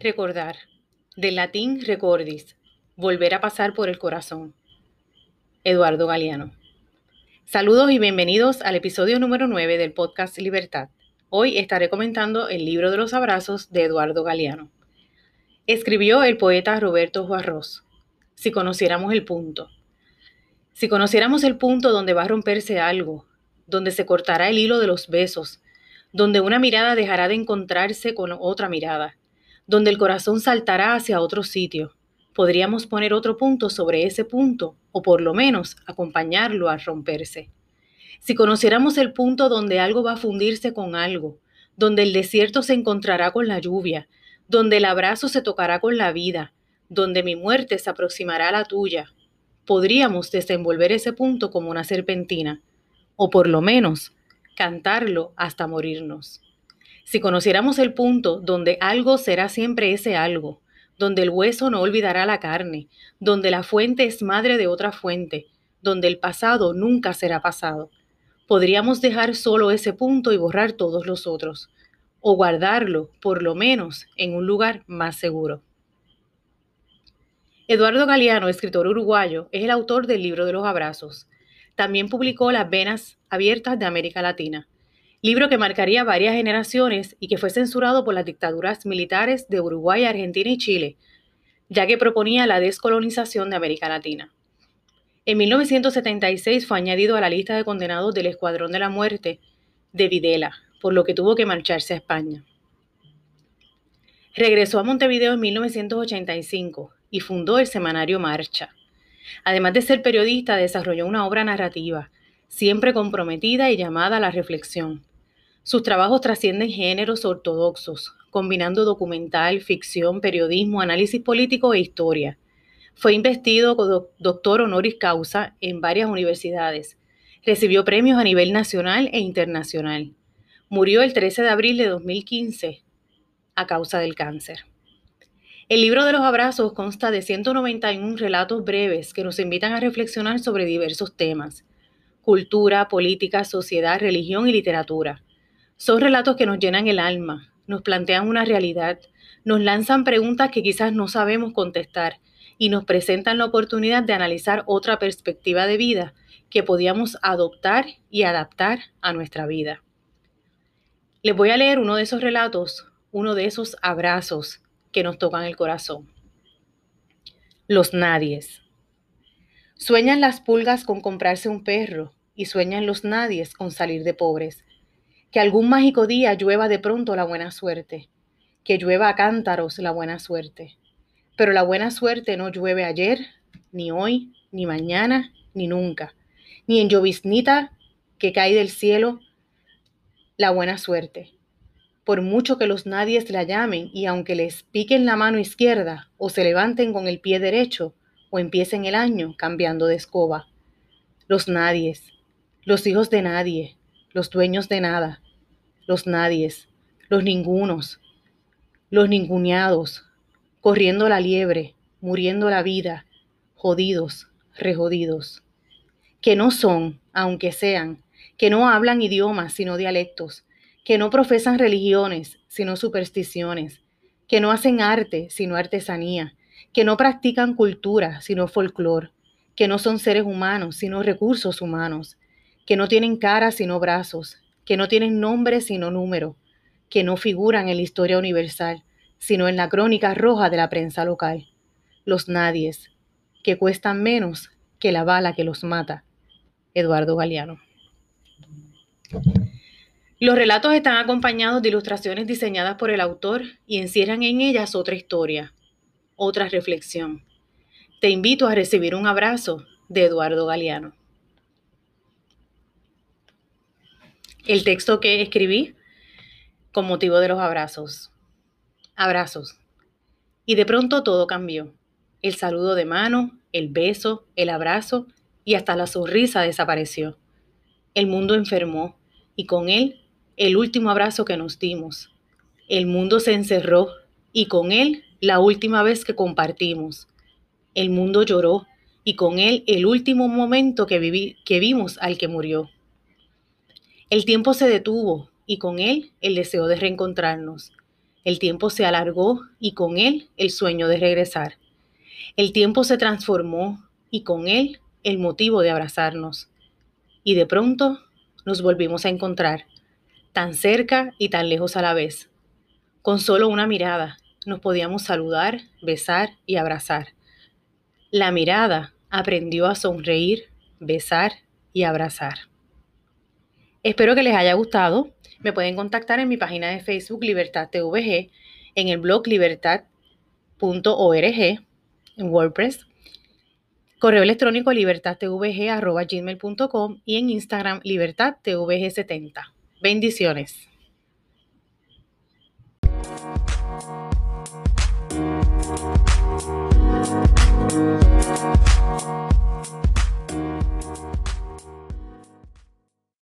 Recordar, del latín recordis, volver a pasar por el corazón. Eduardo Galeano. Saludos y bienvenidos al episodio número 9 del podcast Libertad. Hoy estaré comentando el libro de los abrazos de Eduardo Galeano. Escribió el poeta Roberto Juarros. Si conociéramos el punto. Si conociéramos el punto donde va a romperse algo, donde se cortará el hilo de los besos, donde una mirada dejará de encontrarse con otra mirada, donde el corazón saltará hacia otro sitio. Podríamos poner otro punto sobre ese punto, o por lo menos acompañarlo a romperse. Si conociéramos el punto donde algo va a fundirse con algo, donde el desierto se encontrará con la lluvia, donde el abrazo se tocará con la vida, donde mi muerte se aproximará a la tuya, podríamos desenvolver ese punto como una serpentina, o por lo menos cantarlo hasta morirnos. Si conociéramos el punto donde algo será siempre ese algo, donde el hueso no olvidará la carne, donde la fuente es madre de otra fuente, donde el pasado nunca será pasado, podríamos dejar solo ese punto y borrar todos los otros, o guardarlo, por lo menos, en un lugar más seguro. Eduardo Galeano, escritor uruguayo, es el autor del libro de los abrazos. También publicó Las Venas Abiertas de América Latina libro que marcaría varias generaciones y que fue censurado por las dictaduras militares de Uruguay, Argentina y Chile, ya que proponía la descolonización de América Latina. En 1976 fue añadido a la lista de condenados del Escuadrón de la Muerte de Videla, por lo que tuvo que marcharse a España. Regresó a Montevideo en 1985 y fundó el semanario Marcha. Además de ser periodista, desarrolló una obra narrativa, siempre comprometida y llamada a la reflexión, sus trabajos trascienden géneros ortodoxos, combinando documental, ficción, periodismo, análisis político e historia. Fue investido doctor honoris causa en varias universidades. Recibió premios a nivel nacional e internacional. Murió el 13 de abril de 2015 a causa del cáncer. El libro de los abrazos consta de 191 relatos breves que nos invitan a reflexionar sobre diversos temas, cultura, política, sociedad, religión y literatura. Son relatos que nos llenan el alma, nos plantean una realidad, nos lanzan preguntas que quizás no sabemos contestar y nos presentan la oportunidad de analizar otra perspectiva de vida que podíamos adoptar y adaptar a nuestra vida. Les voy a leer uno de esos relatos, uno de esos abrazos que nos tocan el corazón. Los nadies. Sueñan las pulgas con comprarse un perro y sueñan los nadies con salir de pobres que algún mágico día llueva de pronto la buena suerte, que llueva a cántaros la buena suerte. Pero la buena suerte no llueve ayer, ni hoy, ni mañana, ni nunca, ni en lloviznita que cae del cielo la buena suerte. Por mucho que los nadies la llamen y aunque les piquen la mano izquierda o se levanten con el pie derecho o empiecen el año cambiando de escoba. Los nadies, los hijos de nadie, los dueños de nada, los nadies, los ningunos, los ninguneados, corriendo la liebre, muriendo la vida, jodidos, rejodidos, que no son, aunque sean, que no hablan idiomas sino dialectos, que no profesan religiones sino supersticiones, que no hacen arte sino artesanía, que no practican cultura sino folclor, que no son seres humanos sino recursos humanos, que no tienen cara sino brazos, que no tienen nombre sino número, que no figuran en la historia universal, sino en la crónica roja de la prensa local. Los nadies, que cuestan menos que la bala que los mata. Eduardo Galeano. Los relatos están acompañados de ilustraciones diseñadas por el autor y encierran en ellas otra historia, otra reflexión. Te invito a recibir un abrazo de Eduardo Galeano. El texto que escribí con motivo de los abrazos. Abrazos. Y de pronto todo cambió. El saludo de mano, el beso, el abrazo y hasta la sonrisa desapareció. El mundo enfermó y con él el último abrazo que nos dimos. El mundo se encerró y con él la última vez que compartimos. El mundo lloró y con él el último momento que, que vimos al que murió. El tiempo se detuvo y con él el deseo de reencontrarnos. El tiempo se alargó y con él el sueño de regresar. El tiempo se transformó y con él el motivo de abrazarnos. Y de pronto nos volvimos a encontrar, tan cerca y tan lejos a la vez. Con solo una mirada nos podíamos saludar, besar y abrazar. La mirada aprendió a sonreír, besar y abrazar. Espero que les haya gustado. Me pueden contactar en mi página de Facebook Libertad TVG, en el blog libertad.org, en WordPress, correo electrónico libertadtvg.gmail.com y en Instagram libertadtvg70. Bendiciones.